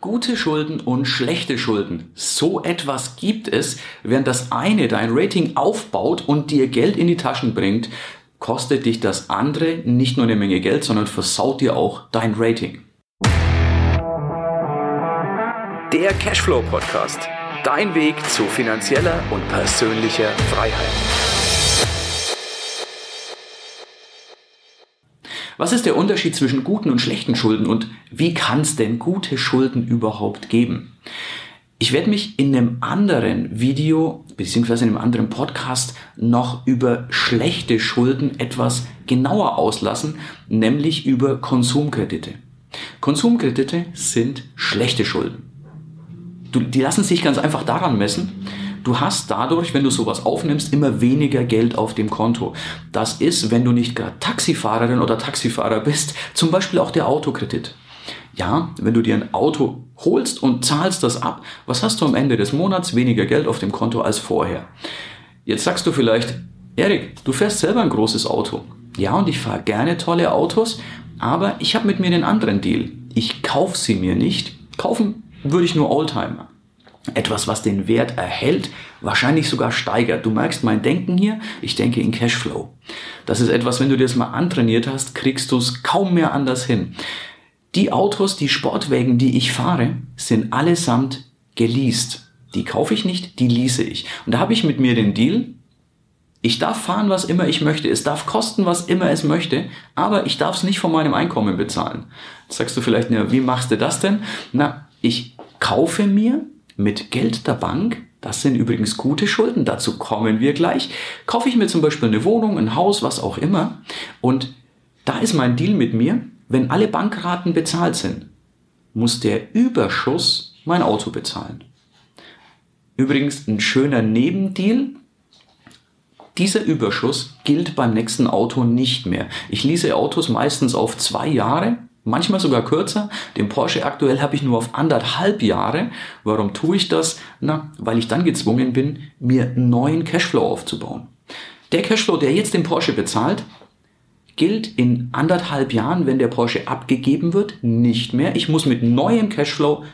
Gute Schulden und schlechte Schulden. So etwas gibt es, während das eine dein Rating aufbaut und dir Geld in die Taschen bringt, kostet dich das andere nicht nur eine Menge Geld, sondern versaut dir auch dein Rating. Der Cashflow Podcast. Dein Weg zu finanzieller und persönlicher Freiheit. Was ist der Unterschied zwischen guten und schlechten Schulden und wie kann es denn gute Schulden überhaupt geben? Ich werde mich in einem anderen Video beziehungsweise in einem anderen Podcast noch über schlechte Schulden etwas genauer auslassen, nämlich über Konsumkredite. Konsumkredite sind schlechte Schulden. die lassen sich ganz einfach daran messen, Du hast dadurch, wenn du sowas aufnimmst, immer weniger Geld auf dem Konto. Das ist, wenn du nicht gerade Taxifahrerin oder Taxifahrer bist, zum Beispiel auch der Autokredit. Ja, wenn du dir ein Auto holst und zahlst das ab, was hast du am Ende des Monats weniger Geld auf dem Konto als vorher? Jetzt sagst du vielleicht, Erik, du fährst selber ein großes Auto. Ja, und ich fahre gerne tolle Autos, aber ich habe mit mir den anderen Deal. Ich kaufe sie mir nicht. Kaufen würde ich nur Oldtimer etwas, was den Wert erhält, wahrscheinlich sogar steigert. Du merkst mein Denken hier, ich denke in Cashflow. Das ist etwas, wenn du dir das mal antrainiert hast, kriegst du es kaum mehr anders hin. Die Autos, die Sportwägen, die ich fahre, sind allesamt geleast. Die kaufe ich nicht, die lease ich. Und da habe ich mit mir den Deal, ich darf fahren, was immer ich möchte. Es darf kosten, was immer es möchte, aber ich darf es nicht von meinem Einkommen bezahlen. Jetzt sagst du vielleicht, ja, wie machst du das denn? Na, ich kaufe mir mit Geld der Bank, das sind übrigens gute Schulden, dazu kommen wir gleich, kaufe ich mir zum Beispiel eine Wohnung, ein Haus, was auch immer. Und da ist mein Deal mit mir, wenn alle Bankraten bezahlt sind, muss der Überschuss mein Auto bezahlen. Übrigens ein schöner Nebendeal. Dieser Überschuss gilt beim nächsten Auto nicht mehr. Ich lease Autos meistens auf zwei Jahre manchmal sogar kürzer. Den Porsche aktuell habe ich nur auf anderthalb Jahre. Warum tue ich das? Na, weil ich dann gezwungen bin, mir neuen Cashflow aufzubauen. Der Cashflow, der jetzt den Porsche bezahlt, gilt in anderthalb Jahren, wenn der Porsche abgegeben wird, nicht mehr. Ich muss mit neuem Cashflow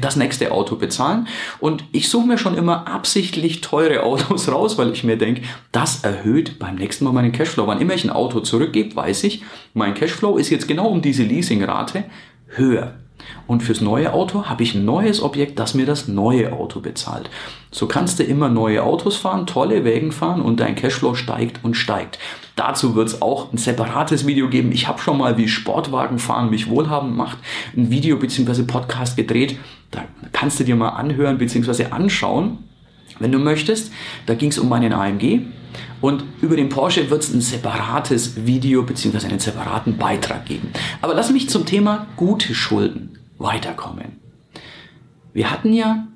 das nächste Auto bezahlen. Und ich suche mir schon immer absichtlich teure Autos raus, weil ich mir denke, das erhöht beim nächsten Mal meinen Cashflow. Wann immer ich ein Auto zurückgebe, weiß ich, mein Cashflow ist jetzt genau um diese Leasingrate höher. Und fürs neue Auto habe ich ein neues Objekt, das mir das neue Auto bezahlt. So kannst du immer neue Autos fahren, tolle Wägen fahren und dein Cashflow steigt und steigt. Dazu wird es auch ein separates Video geben. Ich habe schon mal, wie Sportwagenfahren mich wohlhabend macht, ein Video bzw. Podcast gedreht. Da kannst du dir mal anhören bzw. anschauen, wenn du möchtest. Da ging es um meinen AMG. Und über den Porsche wird es ein separates Video bzw. einen separaten Beitrag geben. Aber lass mich zum Thema gute Schulden weiterkommen. Wir hatten ja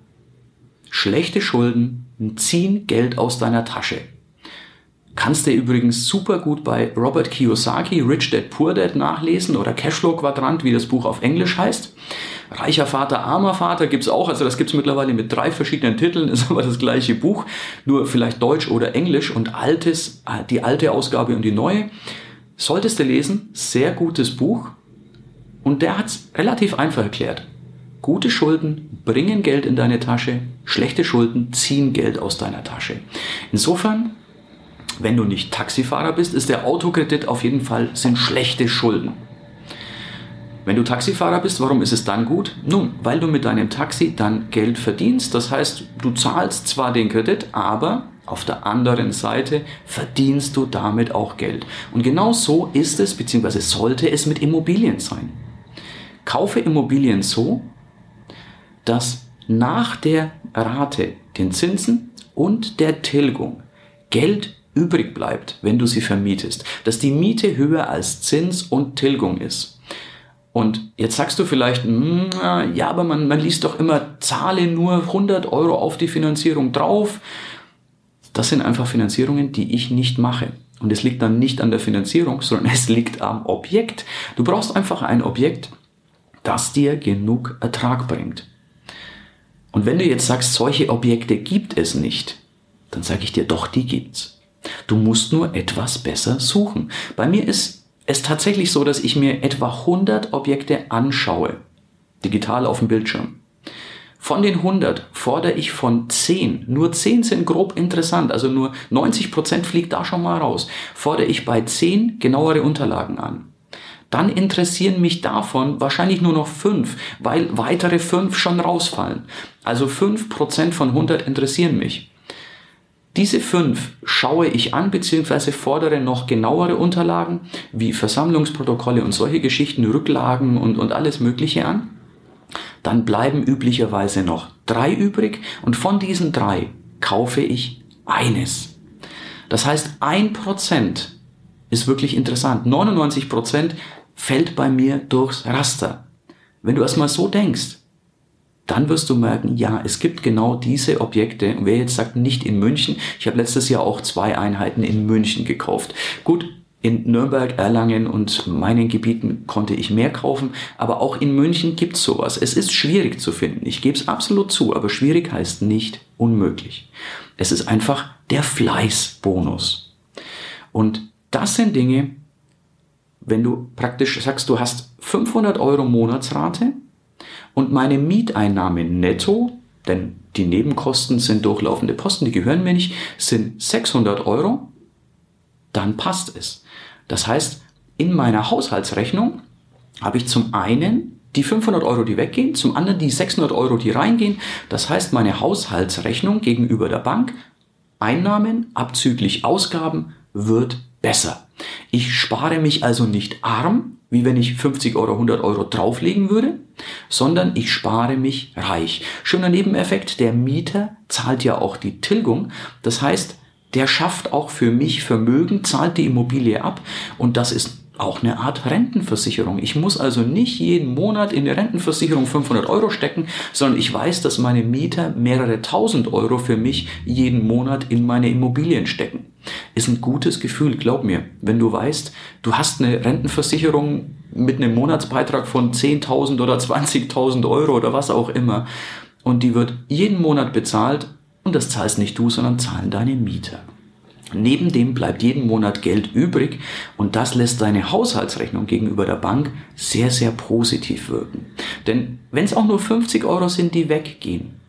schlechte Schulden ziehen Geld aus deiner Tasche. Kannst du übrigens super gut bei Robert Kiyosaki Rich Dad Poor Dad nachlesen oder Cashflow Quadrant, wie das Buch auf Englisch heißt. Reicher Vater, armer Vater gibt's auch, also das gibt's mittlerweile mit drei verschiedenen Titeln, ist aber das gleiche Buch, nur vielleicht Deutsch oder Englisch und altes, die alte Ausgabe und die neue. Solltest du lesen, sehr gutes Buch und der hat's relativ einfach erklärt. Gute Schulden bringen Geld in deine Tasche, schlechte Schulden ziehen Geld aus deiner Tasche. Insofern wenn du nicht Taxifahrer bist, ist der Autokredit auf jeden Fall sind schlechte Schulden. Wenn du Taxifahrer bist, warum ist es dann gut? Nun, weil du mit deinem Taxi dann Geld verdienst. Das heißt, du zahlst zwar den Kredit, aber auf der anderen Seite verdienst du damit auch Geld. Und genau so ist es, beziehungsweise sollte es mit Immobilien sein. Kaufe Immobilien so, dass nach der Rate, den Zinsen und der Tilgung Geld übrig bleibt, wenn du sie vermietest, dass die Miete höher als Zins und Tilgung ist. Und jetzt sagst du vielleicht, hm, ja, aber man, man liest doch immer, zahle nur 100 Euro auf die Finanzierung drauf. Das sind einfach Finanzierungen, die ich nicht mache. Und es liegt dann nicht an der Finanzierung, sondern es liegt am Objekt. Du brauchst einfach ein Objekt, das dir genug Ertrag bringt. Und wenn du jetzt sagst, solche Objekte gibt es nicht, dann sage ich dir, doch, die gibt's. Du musst nur etwas besser suchen. Bei mir ist es tatsächlich so, dass ich mir etwa 100 Objekte anschaue, digital auf dem Bildschirm. Von den 100 fordere ich von 10, nur 10 sind grob interessant, also nur 90% fliegt da schon mal raus, fordere ich bei 10 genauere Unterlagen an. Dann interessieren mich davon wahrscheinlich nur noch 5, weil weitere 5 schon rausfallen. Also 5% von 100 interessieren mich. Diese fünf schaue ich an bzw. fordere noch genauere Unterlagen wie Versammlungsprotokolle und solche Geschichten, Rücklagen und, und alles Mögliche an. Dann bleiben üblicherweise noch drei übrig und von diesen drei kaufe ich eines. Das heißt, ein Prozent ist wirklich interessant. 99 Prozent fällt bei mir durchs Raster. Wenn du erstmal so denkst, dann wirst du merken, ja, es gibt genau diese Objekte. Und wer jetzt sagt, nicht in München, ich habe letztes Jahr auch zwei Einheiten in München gekauft. Gut, in Nürnberg, Erlangen und meinen Gebieten konnte ich mehr kaufen, aber auch in München gibt's sowas. Es ist schwierig zu finden, ich gebe es absolut zu, aber schwierig heißt nicht unmöglich. Es ist einfach der Fleißbonus. Und das sind Dinge, wenn du praktisch sagst, du hast 500 Euro Monatsrate und meine Mieteinnahme netto, denn die Nebenkosten sind durchlaufende Posten, die gehören mir nicht, sind 600 Euro, dann passt es. Das heißt, in meiner Haushaltsrechnung habe ich zum einen die 500 Euro, die weggehen, zum anderen die 600 Euro, die reingehen. Das heißt, meine Haushaltsrechnung gegenüber der Bank, Einnahmen abzüglich Ausgaben, wird besser. Ich spare mich also nicht arm, wie wenn ich 50 Euro, 100 Euro drauflegen würde, sondern ich spare mich reich. Schöner Nebeneffekt, der Mieter zahlt ja auch die Tilgung. Das heißt, der schafft auch für mich Vermögen, zahlt die Immobilie ab und das ist auch eine Art Rentenversicherung. Ich muss also nicht jeden Monat in die Rentenversicherung 500 Euro stecken, sondern ich weiß, dass meine Mieter mehrere tausend Euro für mich jeden Monat in meine Immobilien stecken. Ist ein gutes Gefühl, glaub mir. Wenn du weißt, du hast eine Rentenversicherung mit einem Monatsbeitrag von 10.000 oder 20.000 Euro oder was auch immer und die wird jeden Monat bezahlt und das zahlst nicht du, sondern zahlen deine Mieter. Neben dem bleibt jeden Monat Geld übrig und das lässt deine Haushaltsrechnung gegenüber der Bank sehr, sehr positiv wirken. Denn wenn es auch nur 50 Euro sind, die weggehen,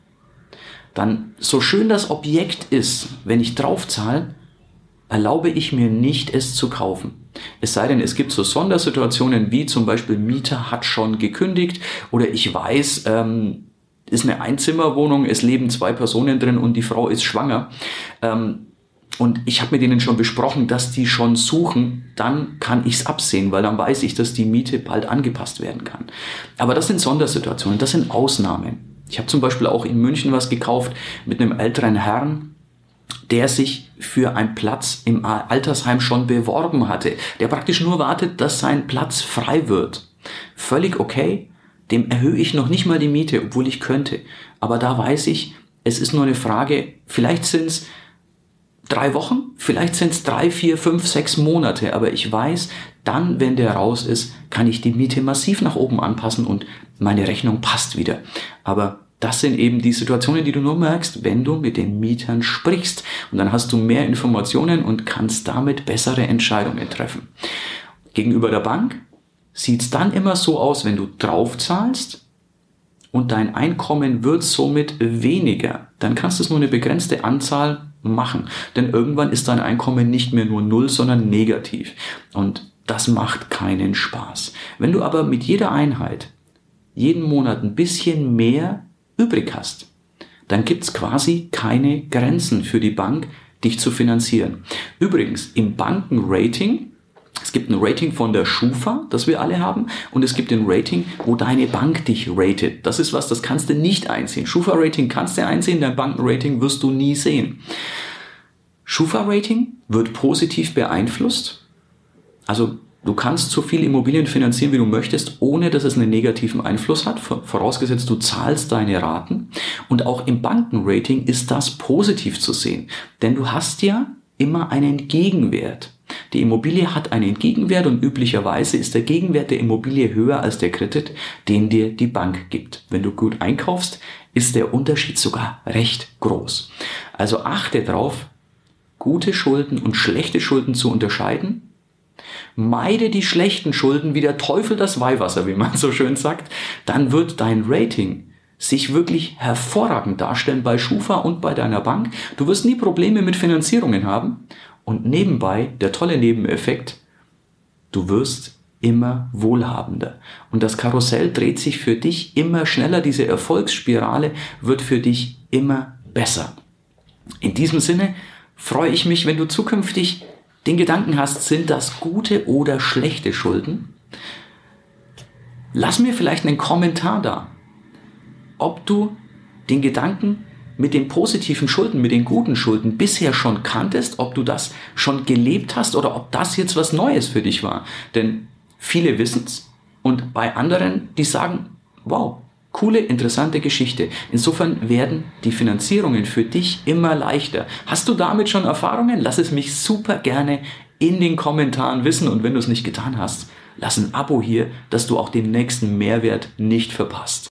dann so schön das Objekt ist, wenn ich draufzahle, erlaube ich mir nicht, es zu kaufen. Es sei denn, es gibt so Sondersituationen wie zum Beispiel Mieter hat schon gekündigt oder ich weiß, ähm, ist eine Einzimmerwohnung, es leben zwei Personen drin und die Frau ist schwanger. Ähm, und ich habe mit denen schon besprochen, dass die schon suchen, dann kann ich es absehen, weil dann weiß ich, dass die Miete bald angepasst werden kann. Aber das sind Sondersituationen, das sind Ausnahmen. Ich habe zum Beispiel auch in München was gekauft mit einem älteren Herrn, der sich für einen Platz im Altersheim schon beworben hatte, der praktisch nur wartet, dass sein Platz frei wird. Völlig okay, dem erhöhe ich noch nicht mal die Miete, obwohl ich könnte. Aber da weiß ich, es ist nur eine Frage, vielleicht sind es drei Wochen, vielleicht sind es drei, vier, fünf, sechs Monate, aber ich weiß, dann, wenn der raus ist, kann ich die Miete massiv nach oben anpassen und meine Rechnung passt wieder. Aber das sind eben die Situationen, die du nur merkst, wenn du mit den Mietern sprichst. Und dann hast du mehr Informationen und kannst damit bessere Entscheidungen treffen. Gegenüber der Bank sieht es dann immer so aus, wenn du draufzahlst und dein Einkommen wird somit weniger, dann kannst du es nur eine begrenzte Anzahl machen. Denn irgendwann ist dein Einkommen nicht mehr nur null, sondern negativ. Und das macht keinen Spaß. Wenn du aber mit jeder Einheit jeden Monat ein bisschen mehr übrig hast, dann gibt's quasi keine Grenzen für die Bank, dich zu finanzieren. Übrigens, im Bankenrating es gibt ein Rating von der Schufa, das wir alle haben, und es gibt ein Rating, wo deine Bank dich ratet. Das ist was, das kannst du nicht einsehen. Schufa-Rating kannst du einsehen, dein Bankenrating wirst du nie sehen. Schufa-Rating wird positiv beeinflusst. Also du kannst so viel Immobilien finanzieren, wie du möchtest, ohne dass es einen negativen Einfluss hat, vorausgesetzt du zahlst deine Raten. Und auch im Bankenrating ist das positiv zu sehen, denn du hast ja immer einen Gegenwert. Die Immobilie hat einen Gegenwert und üblicherweise ist der Gegenwert der Immobilie höher als der Kredit, den dir die Bank gibt. Wenn du gut einkaufst, ist der Unterschied sogar recht groß. Also achte darauf, gute Schulden und schlechte Schulden zu unterscheiden. Meide die schlechten Schulden wie der Teufel das Weihwasser, wie man so schön sagt. Dann wird dein Rating sich wirklich hervorragend darstellen bei Schufa und bei deiner Bank. Du wirst nie Probleme mit Finanzierungen haben. Und nebenbei, der tolle Nebeneffekt, du wirst immer wohlhabender. Und das Karussell dreht sich für dich immer schneller. Diese Erfolgsspirale wird für dich immer besser. In diesem Sinne freue ich mich, wenn du zukünftig den Gedanken hast, sind das gute oder schlechte Schulden? Lass mir vielleicht einen Kommentar da, ob du den Gedanken mit den positiven Schulden, mit den guten Schulden bisher schon kanntest, ob du das schon gelebt hast oder ob das jetzt was Neues für dich war. Denn viele wissen es und bei anderen, die sagen, wow, coole, interessante Geschichte. Insofern werden die Finanzierungen für dich immer leichter. Hast du damit schon Erfahrungen? Lass es mich super gerne in den Kommentaren wissen und wenn du es nicht getan hast, lass ein Abo hier, dass du auch den nächsten Mehrwert nicht verpasst.